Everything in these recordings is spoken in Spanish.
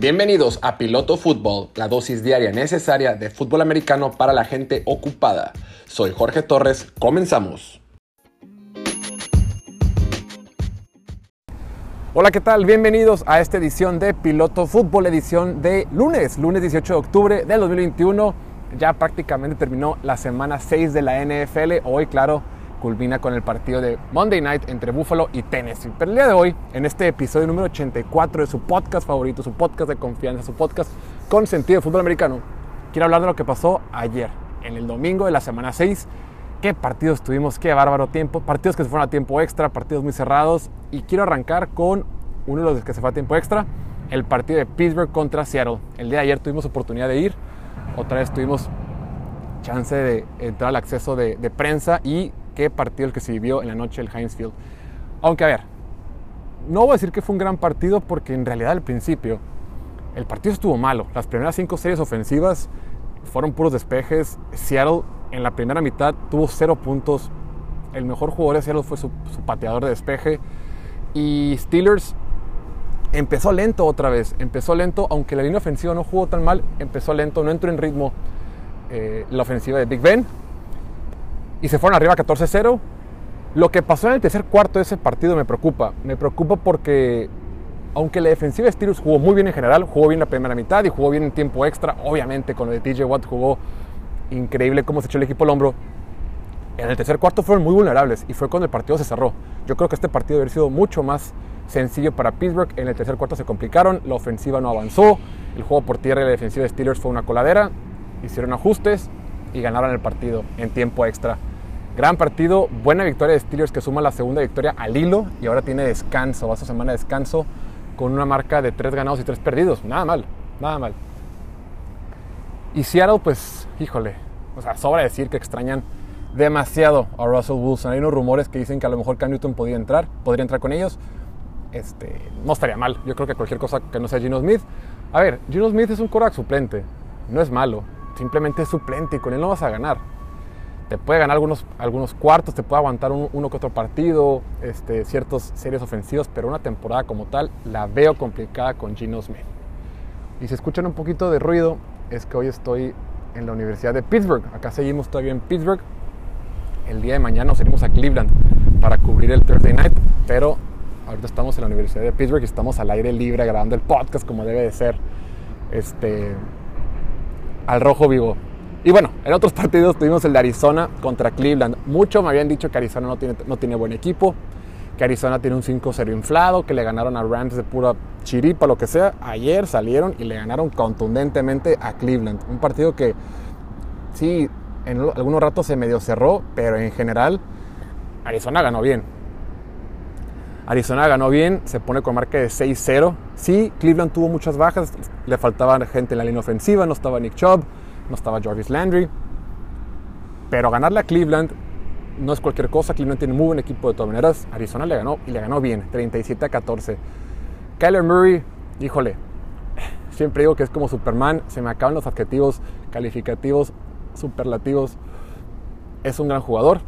Bienvenidos a Piloto Fútbol, la dosis diaria necesaria de fútbol americano para la gente ocupada. Soy Jorge Torres, comenzamos. Hola, ¿qué tal? Bienvenidos a esta edición de Piloto Fútbol, edición de lunes, lunes 18 de octubre del 2021. Ya prácticamente terminó la semana 6 de la NFL. Hoy, claro, culmina con el partido de Monday Night entre Buffalo y Tennessee. Pero el día de hoy, en este episodio número 84 de su podcast favorito, su podcast de confianza, su podcast con sentido de fútbol americano, quiero hablar de lo que pasó ayer, en el domingo de la semana 6. Qué partidos tuvimos, qué bárbaro tiempo. Partidos que se fueron a tiempo extra, partidos muy cerrados. Y quiero arrancar con uno de los que se fue a tiempo extra, el partido de Pittsburgh contra Seattle. El día de ayer tuvimos oportunidad de ir, otra vez tuvimos chance de entrar al acceso de, de prensa y qué partido el que se vivió en la noche del Heinz Field. Aunque a ver, no voy a decir que fue un gran partido porque en realidad al principio el partido estuvo malo. Las primeras cinco series ofensivas fueron puros despejes. Seattle en la primera mitad tuvo cero puntos. El mejor jugador de Seattle fue su, su pateador de despeje. Y Steelers empezó lento otra vez. Empezó lento, aunque la línea ofensiva no jugó tan mal. Empezó lento, no entró en ritmo eh, la ofensiva de Big Ben y se fueron arriba 14-0. Lo que pasó en el tercer cuarto de ese partido me preocupa. Me preocupa porque, aunque la defensiva de Steelers jugó muy bien en general, jugó bien la primera mitad y jugó bien en tiempo extra, obviamente con lo de TJ Watt jugó increíble cómo se echó el equipo al hombro. En el tercer cuarto fueron muy vulnerables y fue cuando el partido se cerró. Yo creo que este partido haber sido mucho más sencillo para Pittsburgh. En el tercer cuarto se complicaron, la ofensiva no avanzó, el juego por tierra y la defensiva de Steelers fue una coladera, hicieron ajustes y ganaron el partido en tiempo extra. Gran partido, buena victoria de Steelers que suma la segunda victoria al hilo y ahora tiene descanso, va a su semana de descanso con una marca de tres ganados y tres perdidos. Nada mal, nada mal. Y Seattle, pues, híjole, o sea, sobra decir que extrañan demasiado a Russell Wilson. Hay unos rumores que dicen que a lo mejor Cam Newton podría entrar, podría entrar con ellos. Este, no estaría mal. Yo creo que cualquier cosa que no sea Gino Smith. A ver, Gino Smith es un coreback suplente. No es malo. Simplemente es suplente y con él no vas a ganar te puede ganar algunos, algunos cuartos, te puede aguantar uno que otro partido, este, ciertas series ofensivas, pero una temporada como tal la veo complicada con Gino Smith. Y si escuchan un poquito de ruido, es que hoy estoy en la Universidad de Pittsburgh. Acá seguimos todavía en Pittsburgh. El día de mañana nos iremos a Cleveland para cubrir el Thursday Night, pero ahorita estamos en la Universidad de Pittsburgh y estamos al aire libre grabando el podcast como debe de ser. Este, al rojo vivo. Y bueno, en otros partidos tuvimos el de Arizona contra Cleveland. Mucho me habían dicho que Arizona no tiene, no tiene buen equipo, que Arizona tiene un 5-0 inflado, que le ganaron a Rams de pura chiripa, lo que sea. Ayer salieron y le ganaron contundentemente a Cleveland. Un partido que sí, en algunos ratos se medio cerró, pero en general Arizona ganó bien. Arizona ganó bien, se pone con marca de 6-0. Sí, Cleveland tuvo muchas bajas, le faltaba gente en la línea ofensiva, no estaba Nick Chubb no estaba Jarvis Landry. Pero ganarle a Cleveland no es cualquier cosa. Cleveland tiene muy buen equipo de todas maneras. Arizona le ganó y le ganó bien, 37 a 14. Kyler Murray, híjole, siempre digo que es como Superman. Se me acaban los adjetivos calificativos, superlativos. Es un gran jugador.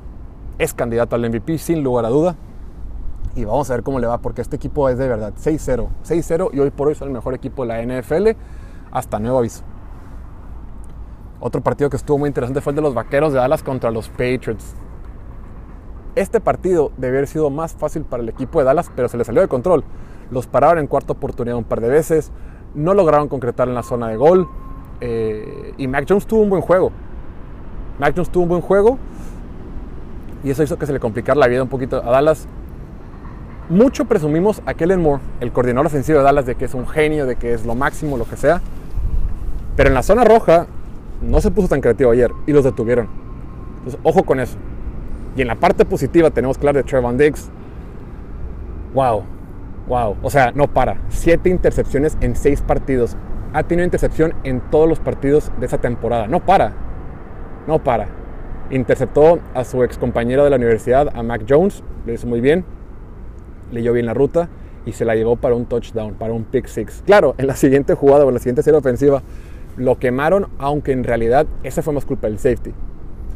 Es candidato al MVP sin lugar a duda. Y vamos a ver cómo le va, porque este equipo es de verdad 6-0. 6-0 y hoy por hoy es el mejor equipo de la NFL. Hasta nuevo aviso. Otro partido que estuvo muy interesante fue el de los Vaqueros de Dallas contra los Patriots. Este partido debió haber sido más fácil para el equipo de Dallas, pero se le salió de control. Los pararon en cuarta oportunidad un par de veces, no lograron concretar en la zona de gol. Eh, y Mac Jones tuvo un buen juego. Mac Jones tuvo un buen juego y eso hizo que se le complicara la vida un poquito a Dallas. Mucho presumimos a Kellen Moore, el coordinador ofensivo de Dallas, de que es un genio, de que es lo máximo, lo que sea. Pero en la zona roja no se puso tan creativo ayer y los detuvieron. Entonces, ojo con eso. Y en la parte positiva tenemos claro de Trevon Diggs. Wow, wow. O sea, no para. Siete intercepciones en seis partidos. Ha tenido intercepción en todos los partidos de esa temporada. No para. No para. Interceptó a su ex compañero de la universidad, a Mac Jones. Lo hizo muy bien. Leyó bien la ruta y se la llevó para un touchdown, para un pick six. Claro, en la siguiente jugada o en la siguiente serie ofensiva lo quemaron, aunque en realidad esa fue más culpa del safety.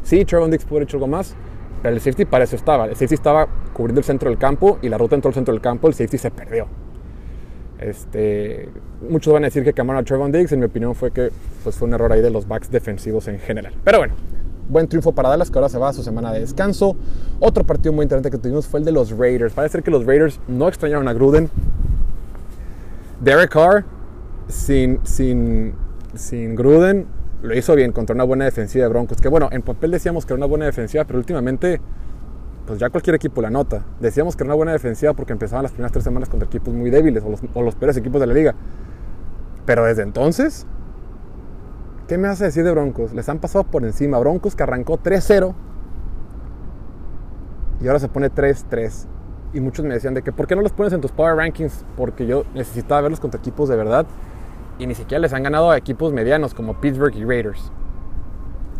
Sí, Trevon Dix pudo haber hecho algo más, pero el safety para eso estaba. El safety estaba cubriendo el centro del campo y la ruta entró al centro del campo, el safety se perdió. Este, muchos van a decir que quemaron a Trevon Diggs. En mi opinión fue que pues, fue un error ahí de los backs defensivos en general. Pero bueno, buen triunfo para Dallas, que ahora se va a su semana de descanso. Otro partido muy interesante que tuvimos fue el de los Raiders. Parece ser que los Raiders no extrañaron a Gruden. Derek Carr, sin, sin, sin Gruden, lo hizo bien contra una buena defensiva de Broncos. Que bueno, en papel decíamos que era una buena defensiva, pero últimamente, pues ya cualquier equipo la nota. Decíamos que era una buena defensiva porque empezaban las primeras tres semanas contra equipos muy débiles o los, o los peores equipos de la liga. Pero desde entonces, ¿qué me hace decir de Broncos? Les han pasado por encima. Broncos que arrancó 3-0 y ahora se pone 3-3. Y muchos me decían de que, ¿por qué no los pones en tus Power Rankings? Porque yo necesitaba verlos contra equipos de verdad y ni siquiera les han ganado a equipos medianos como Pittsburgh y Raiders.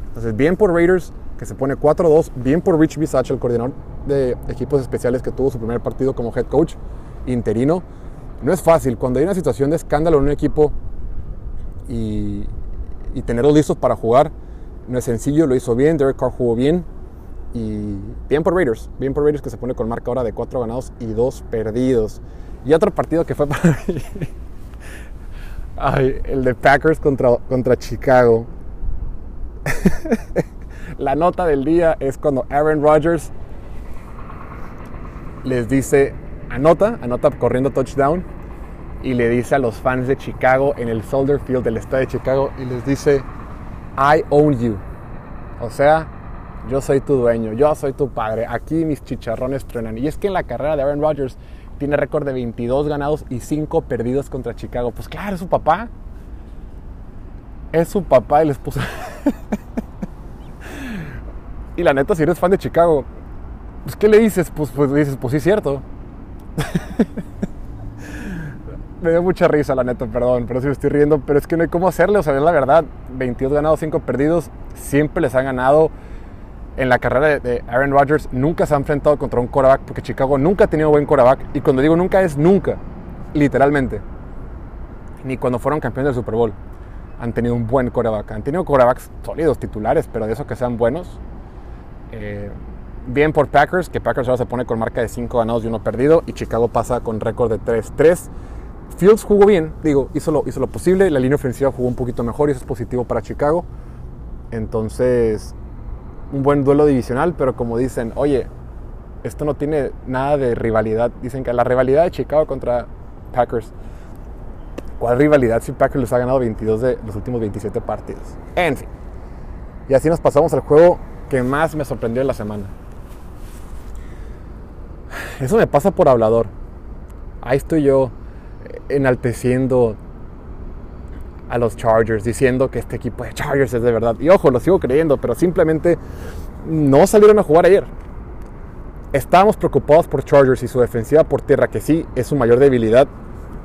Entonces, bien por Raiders, que se pone 4-2, bien por Rich Bisach, el coordinador de equipos especiales que tuvo su primer partido como head coach interino. No es fácil, cuando hay una situación de escándalo en un equipo y, y tenerlos listos para jugar, no es sencillo, lo hizo bien, Derek Carr jugó bien y bien por Raiders, bien por Raiders que se pone con marca ahora de 4 ganados y 2 perdidos. Y otro partido que fue para Ay, el de Packers contra, contra Chicago. La nota del día es cuando Aaron Rodgers les dice, anota, anota corriendo touchdown, y le dice a los fans de Chicago en el Soldier Field del estado de Chicago, y les dice, I own you. O sea, yo soy tu dueño, yo soy tu padre, aquí mis chicharrones truenan. Y es que en la carrera de Aaron Rodgers tiene récord de 22 ganados y 5 perdidos contra Chicago. Pues claro, es su papá. Es su papá y les y la neta, si eres fan de Chicago, pues ¿qué le dices? Pues, pues dices, pues sí es cierto. me dio mucha risa, la neta, perdón, pero si me estoy riendo, pero es que no hay cómo hacerle, o sea, la verdad, 22 ganados, 5 perdidos, siempre les han ganado en la carrera de, Aaron Rodgers nunca se ha enfrentado contra un quarterback porque Chicago nunca ha tenido buen quarterback. Y cuando digo nunca es nunca, literalmente. Ni cuando fueron campeones del Super Bowl han tenido un buen quarterback. Han tenido quarterbacks sólidos, titulares, pero de esos que sean buenos. Eh, bien por Packers, que Packers ahora se pone con marca de 5 ganados y 1 perdido. Y Chicago pasa con récord de 3-3. Fields jugó bien, digo, hizo lo, hizo lo posible. La línea ofensiva jugó un poquito mejor y eso es positivo para Chicago. Entonces, un buen duelo divisional, pero como dicen, oye, esto no tiene nada de rivalidad. Dicen que la rivalidad de Chicago contra Packers. ¿Cuál rivalidad si Packers les ha ganado 22 de los últimos 27 partidos? En fin. Y así nos pasamos al juego que más me sorprendió en la semana. Eso me pasa por hablador. Ahí estoy yo eh, enalteciendo a los Chargers, diciendo que este equipo de Chargers es de verdad. Y ojo, lo sigo creyendo, pero simplemente no salieron a jugar ayer. Estábamos preocupados por Chargers y su defensiva por tierra, que sí es su mayor debilidad,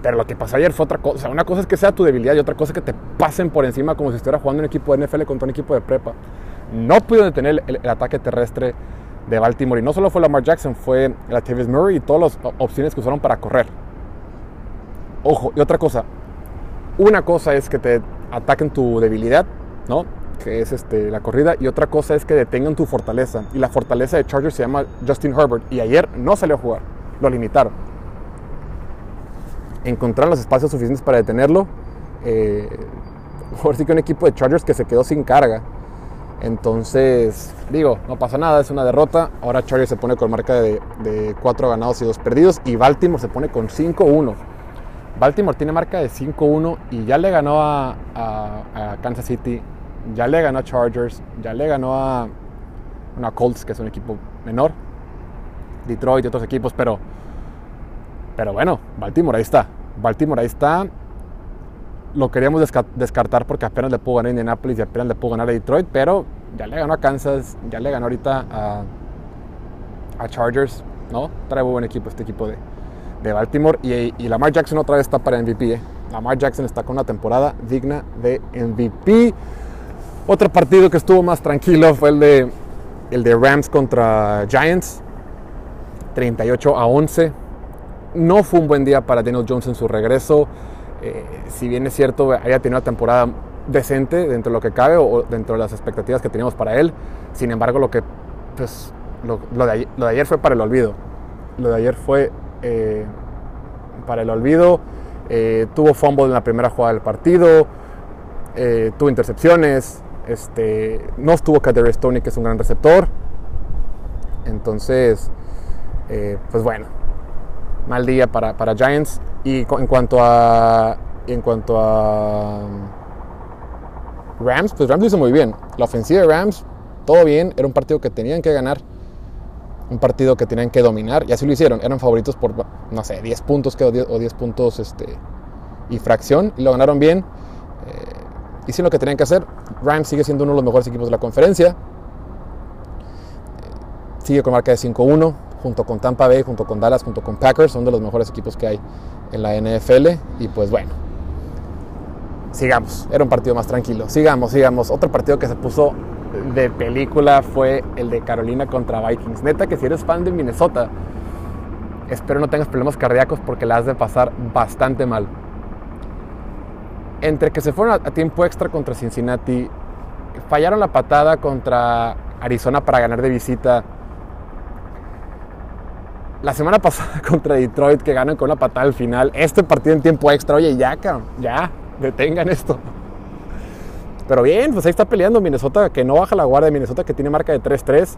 pero lo que pasó ayer fue otra cosa. Una cosa es que sea tu debilidad y otra cosa es que te pasen por encima como si estuviera jugando un equipo de NFL contra un equipo de prepa. No pudieron detener el, ataque terrestre de Baltimore. Y no solo fue Lamar Jackson, fue la Tavis Murray y todas las opciones que usaron para correr. Ojo, y otra cosa, una cosa es que te ataquen tu debilidad, ¿no? Que es este, la corrida, y otra cosa es que detengan tu fortaleza. Y la fortaleza de Chargers se llama Justin Herbert, y ayer no salió a jugar, lo limitaron. Encontraron los espacios suficientes para detenerlo. Eh, por sí que un equipo de Chargers que se quedó sin carga. Entonces, digo, no pasa nada, es una derrota. Ahora Chargers se pone con marca de 4 ganados y 2 perdidos. Y Baltimore se pone con 5-1. Baltimore tiene marca de 5-1 y ya le ganó a, Kansas City, ya le ganó a Chargers, ya le ganó a una Colts, que es un equipo menor, Detroit y otros equipos, pero, pero bueno, Baltimore ahí está. Baltimore ahí está. Lo queríamos descartar porque apenas le pudo ganar a Indianapolis y apenas le pudo ganar a Detroit, pero ya le ganó a Kansas, ya le ganó ahorita a, a Chargers, ¿no? Trae muy buen equipo este equipo de, de Baltimore. Y, Lamar Jackson otra vez está para MVP. ¿eh? Lamar Jackson está con una temporada digna de MVP. Otro partido que estuvo más tranquilo fue el de, el de Rams contra Giants. 38 a 11. No fue un buen día para Daniel Jones en su regreso. Eh, si bien es cierto, haya tenido una temporada decente dentro de lo que cabe o dentro de las expectativas que teníamos para él. Sin embargo, lo que pues, lo, lo de ayer fue para el olvido. Lo de ayer fue eh, para el olvido. Eh, tuvo fumble en la primera jugada del partido, eh, tuvo intercepciones, este, no estuvo Kader Stoney, que es un gran receptor. Entonces, pues bueno, mal día para, para Giants. Y en cuanto a. En cuanto a. Rams, pues Rams lo hizo muy bien. La ofensiva de Rams, todo bien. Era un partido que tenían que ganar. Un partido que tenían que dominar. Y así lo hicieron. Eran favoritos por, no sé, 10 puntos o 10, puntos este, y fracción. Y lo ganaron bien. Eh, hicieron lo que tenían que hacer. Rams sigue siendo uno de los mejores equipos de la conferencia. Eh, sigue con marca de 5-1 junto con Tampa Bay, junto con Dallas, junto con Packers, son de los mejores equipos que hay en la NFL. Y pues bueno, sigamos, era un partido más tranquilo. Sigamos, sigamos. Otro partido que se puso de película fue el de Carolina contra Vikings. Neta que si eres fan de Minnesota, espero no tengas problemas cardíacos porque la has de pasar bastante mal. Entre que se fueron a tiempo extra contra Cincinnati, fallaron la patada contra Arizona para ganar de visita la semana pasada contra Detroit que ganan con una patada al final. Este partido en tiempo extra. Oye, ya, ya, detengan esto. Pero bien, pues ahí está peleando Minnesota que no baja la guardia. Minnesota que tiene marca de 3-3.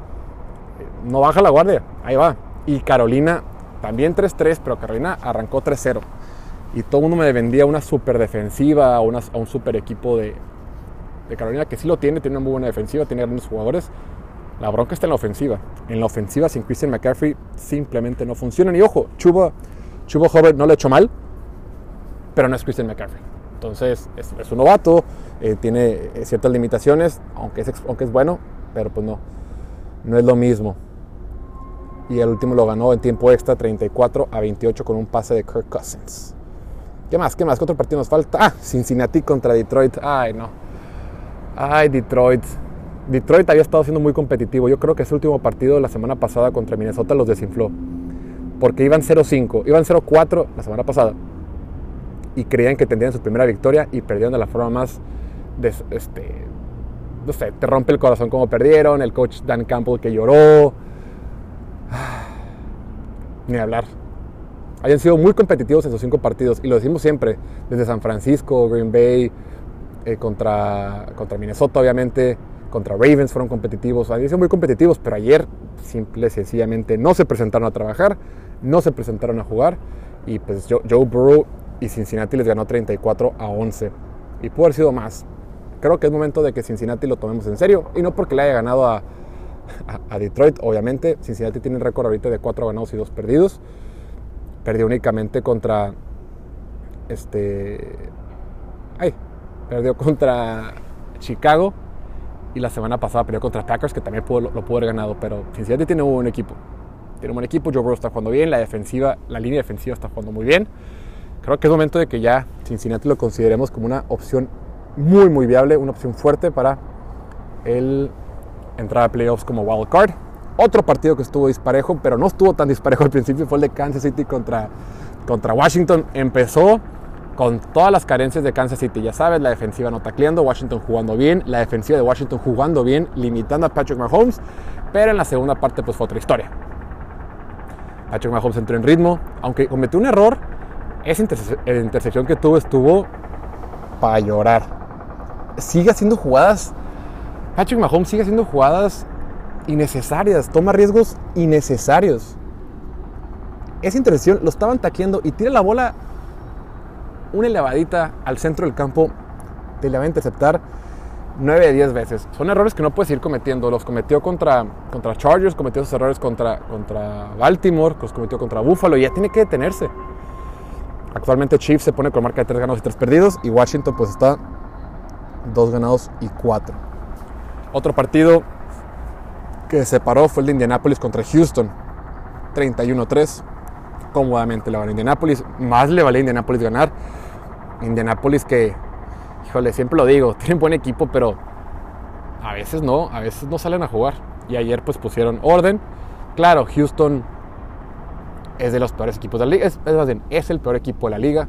No baja la guardia. Ahí va. Y Carolina también 3-3, pero Carolina arrancó 3-0. Y todo el mundo me vendía una super defensiva, a, un super equipo de, Carolina que sí lo tiene, tiene una muy buena defensiva, tiene grandes jugadores. La bronca está en la ofensiva. En la ofensiva sin Christian McCaffrey simplemente no funciona. Y ojo, Chuba, Chuba no lo ha hecho mal, pero no es Christian McCaffrey. Entonces es, un novato, eh, tiene eh, ciertas limitaciones, aunque es, aunque es bueno, pero pues no, no es lo mismo. Y el último lo ganó en tiempo extra, 34 a 28 con un pase de Kirk Cousins. ¿Qué más? ¿Qué más? ¿Qué otro partido nos falta? Ah, Cincinnati contra Detroit. Ay, no. Ay, Detroit. Detroit había estado siendo muy competitivo. Yo creo que ese último partido de la semana pasada contra Minnesota los desinfló. Porque iban 0-5, iban 0-4 la semana pasada. Y creían que tendrían su primera victoria y perdieron de la forma más. Este, no sé, te rompe el corazón como perdieron. El coach Dan Campbell que lloró. Ni hablar. Habían sido muy competitivos esos cinco partidos. Y lo decimos siempre. Desde San Francisco, Green Bay, eh, contra, contra Minnesota, obviamente contra Ravens fueron competitivos, habían sido muy competitivos, pero ayer simple sencillamente no se presentaron a trabajar, no se presentaron a jugar y pues Joe Burrow y Cincinnati les ganó 34 a 11 y pudo haber sido más. Creo que es momento de que Cincinnati lo tomemos en serio y no porque le haya ganado a, Detroit, obviamente. Cincinnati tiene un récord ahorita de 4 ganados y 2 perdidos. Perdió únicamente contra este ay, perdió contra Chicago y la semana pasada perdió contra Packers, que también lo, pudo haber ganado. Pero Cincinnati tiene un buen equipo. Tiene un buen equipo. Joe Burrow está jugando bien. La defensiva, la línea defensiva está jugando muy bien. Creo que es momento de que ya Cincinnati lo consideremos como una opción muy, muy viable. Una opción fuerte para el entrar a playoffs como wild card. Otro partido que estuvo disparejo, pero no estuvo tan disparejo al principio, fue el de Kansas City contra, contra Washington. Empezó con todas las carencias de Kansas City. Ya sabes, la defensiva no tacleando, Washington jugando bien, la defensiva de Washington jugando bien, limitando a Patrick Mahomes, pero en la segunda parte pues fue otra historia. Patrick Mahomes entró en ritmo, aunque cometió un error, esa intercepción que tuvo estuvo para llorar. Sigue haciendo jugadas, Patrick Mahomes sigue haciendo jugadas innecesarias, toma riesgos innecesarios. Esa intercepción lo estaban taqueando y tira la bola una elevadita al centro del campo, te la va a interceptar 9 de 10 veces. Son errores que no puedes ir cometiendo. Los cometió contra, contra Chargers, cometió esos errores contra, contra Baltimore, los cometió contra Buffalo y ya tiene que detenerse. Actualmente Chiefs se pone con marca de 3 ganados y 3 perdidos y Washington pues está 2 ganados y 4. Otro partido que se paró fue el de Indianapolis contra Houston. 31-3. Cómodamente le vale a Indianapolis. Más le vale a Indianapolis ganar Indianapolis que, híjole, siempre lo digo, tienen buen equipo, pero a veces no, a veces no salen a jugar. Y ayer pues pusieron orden. Claro, Houston es de los peores equipos de la liga, es, es el peor equipo de la liga.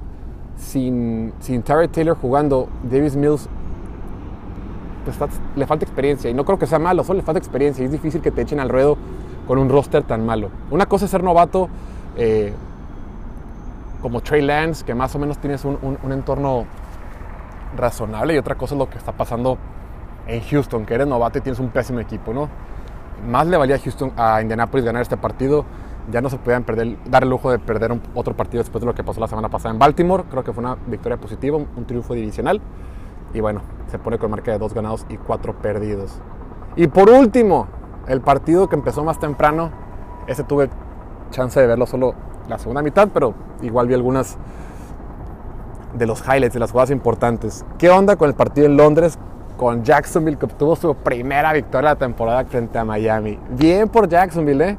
Sin, sin Taylor jugando, Davis Mills pues, le falta experiencia. Y no creo que sea malo, solo le falta experiencia. Y es difícil que te echen al ruedo con un roster tan malo. Una cosa es ser novato, eh, como Trey Lance, que más o menos tienes un, entorno razonable, y otra cosa es lo que está pasando en Houston, que eres novato y tienes un pésimo equipo, ¿no? Más le valía a Houston a Indianapolis ganar este partido. Ya no se podían perder, dar el lujo de perder otro partido después de lo que pasó la semana pasada en Baltimore. Creo que fue una victoria positiva, un, un triunfo divisional. Y bueno, se pone con marca de dos ganados y cuatro perdidos. Y por último, el partido que empezó más temprano, ese tuve chance de verlo solo la segunda mitad, pero igual vi algunas de los highlights, de las jugadas importantes. ¿Qué onda con el partido en Londres? Con Jacksonville, que obtuvo su primera victoria de la temporada frente a Miami. Bien por Jacksonville, ¿eh?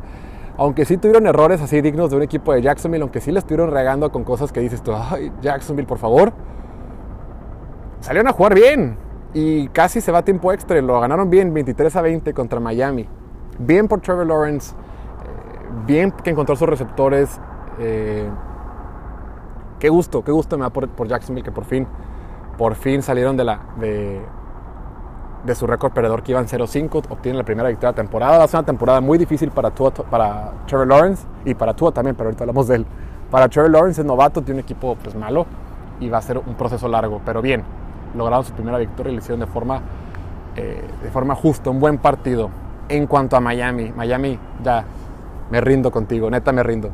Aunque sí tuvieron errores así dignos de un equipo de Jacksonville, aunque sí le estuvieron regando con cosas que dices tú, ay, Jacksonville, por favor. Salieron a jugar bien y casi se va a tiempo extra. Lo ganaron bien, 23 a 20 contra Miami. Bien por Trevor Lawrence, eh, bien que encontró sus receptores. Eh, qué gusto, qué gusto me da por, Jacksonville que por fin, por fin salieron de, la, de, su récord perdedor que iban 0-5, obtienen la primera victoria de la temporada. Va a ser una temporada muy difícil para, para Trevor Lawrence y para Tua también, pero ahorita hablamos de él. Para Trevor Lawrence es novato, tiene un equipo pues malo y va a ser un proceso largo, pero bien, lograron su primera victoria y lo hicieron de forma, eh, de forma justa, un buen partido. En cuanto a Miami, Miami ya me rindo contigo, neta me rindo.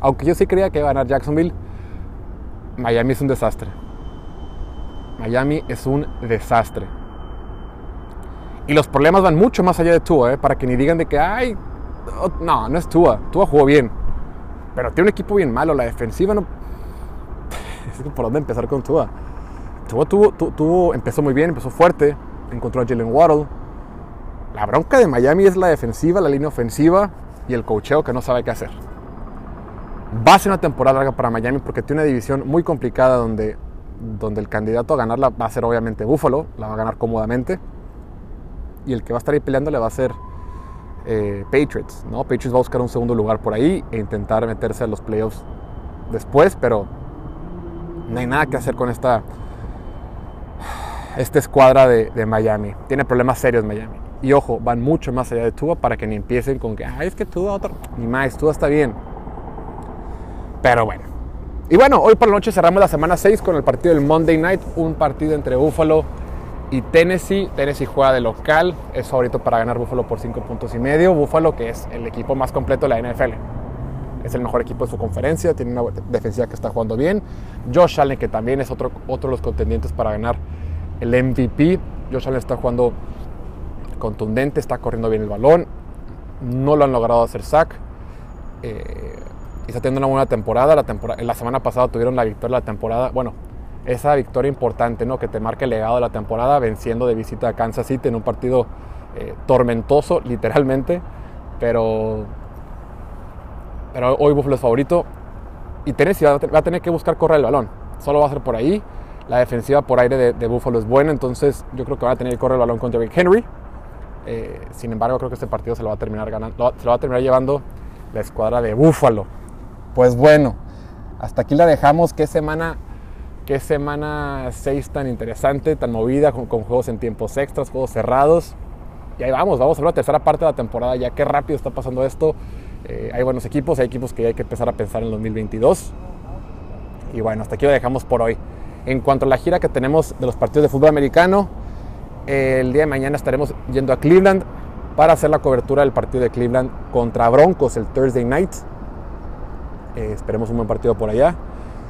Aunque yo sí creía que iba a ganar Jacksonville, Miami es un desastre. Miami es un desastre. Y los problemas van mucho más allá de Tua, ¿eh? para que ni digan de que, ay, no, no es Tua. Tua jugó bien. Pero tiene un equipo bien malo. La defensiva no. Por dónde empezar con Tua. Tuvo, tuvo, empezó muy bien, empezó fuerte. Encontró a Jalen Waddle. La bronca de Miami es la defensiva, la línea ofensiva y el cocheo que no sabe qué hacer. Va a ser una temporada larga para Miami porque tiene una división muy complicada donde, donde el candidato a ganarla va a ser obviamente Buffalo, la va a ganar cómodamente. Y el que va a estar ahí peleando le va a ser eh, Patriots. ¿no? Patriots va a buscar un segundo lugar por ahí e intentar meterse a los playoffs después, pero no hay nada que hacer con esta, esta escuadra de, Miami. Tiene problemas serios Miami. Y ojo, van mucho más allá de Tua para que ni empiecen con que, ay, es que Tua otro. Ni más, Tua está bien. Pero bueno. Y bueno, hoy por la noche cerramos la semana 6 con el partido del Monday Night. Un partido entre Buffalo y Tennessee. Tennessee juega de local. Es favorito para ganar Buffalo por 5 puntos y medio. Buffalo que es el equipo más completo de la NFL. Es el mejor equipo de su conferencia. Tiene una defensiva que está jugando bien. Josh Allen que también es otro, otro de los contendientes para ganar el MVP. Josh Allen está jugando contundente, está corriendo bien el balón. No lo han logrado hacer sack. Eh, está teniendo una buena temporada. La, temporada. semana pasada tuvieron la victoria de la temporada. Bueno, esa victoria importante, ¿no? Que te marca el legado de la temporada venciendo de visita a Kansas City en un partido eh, tormentoso, literalmente. Pero, pero hoy Buffalo es favorito. Y Tennessee va a tener que buscar correr el balón. Solo va a ser por ahí. La defensiva por aire de, de Buffalo es buena, entonces yo creo que van a tener que correr el balón contra Derrick Henry. Eh, sin embargo, creo que este partido se lo va a terminar ganando, se lo va a terminar llevando la escuadra de Buffalo. Pues bueno, hasta aquí la dejamos. Qué semana, qué semana 6 tan interesante, tan movida, con, juegos en tiempos extras, juegos cerrados. Y ahí vamos, vamos a ver la tercera parte de la temporada. Ya qué rápido está pasando esto. Eh, hay buenos equipos, hay equipos que hay que empezar a pensar en el 2022. Y bueno, hasta aquí lo dejamos por hoy. En cuanto a la gira que tenemos de los partidos de fútbol americano, el día de mañana estaremos yendo a Cleveland para hacer la cobertura del partido de Cleveland contra Broncos el Thursday night. Eh, esperemos un buen partido por allá.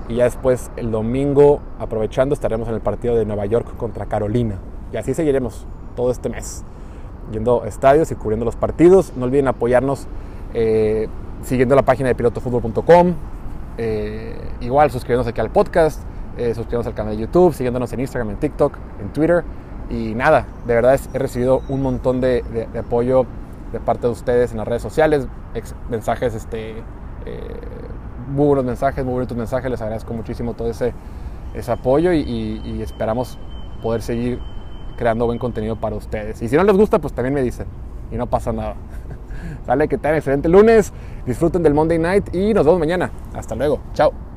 Y ya después, el domingo, aprovechando, estaremos en el partido de Nueva York contra Carolina. Y así seguiremos todo este mes, yendo a estadios y cubriendo los partidos. No olviden apoyarnos eh, siguiendo la página de pilotofutbol.com. Eh, igual suscribiéndose aquí al podcast eh, al canal de YouTube, siguiéndonos en Instagram, en TikTok, en Twitter. Y nada, de verdad he recibido un montón de, apoyo de parte de ustedes en las redes sociales, mensajes, este, eh, muy buenos mensajes, muy bonitos mensajes. Les agradezco muchísimo todo ese, apoyo y, esperamos poder seguir creando buen contenido para ustedes. Y si no les gusta, pues también me dicen y no pasa nada. Sale, que tengan excelente lunes, disfruten del Monday Night y nos vemos mañana. Hasta luego, chao.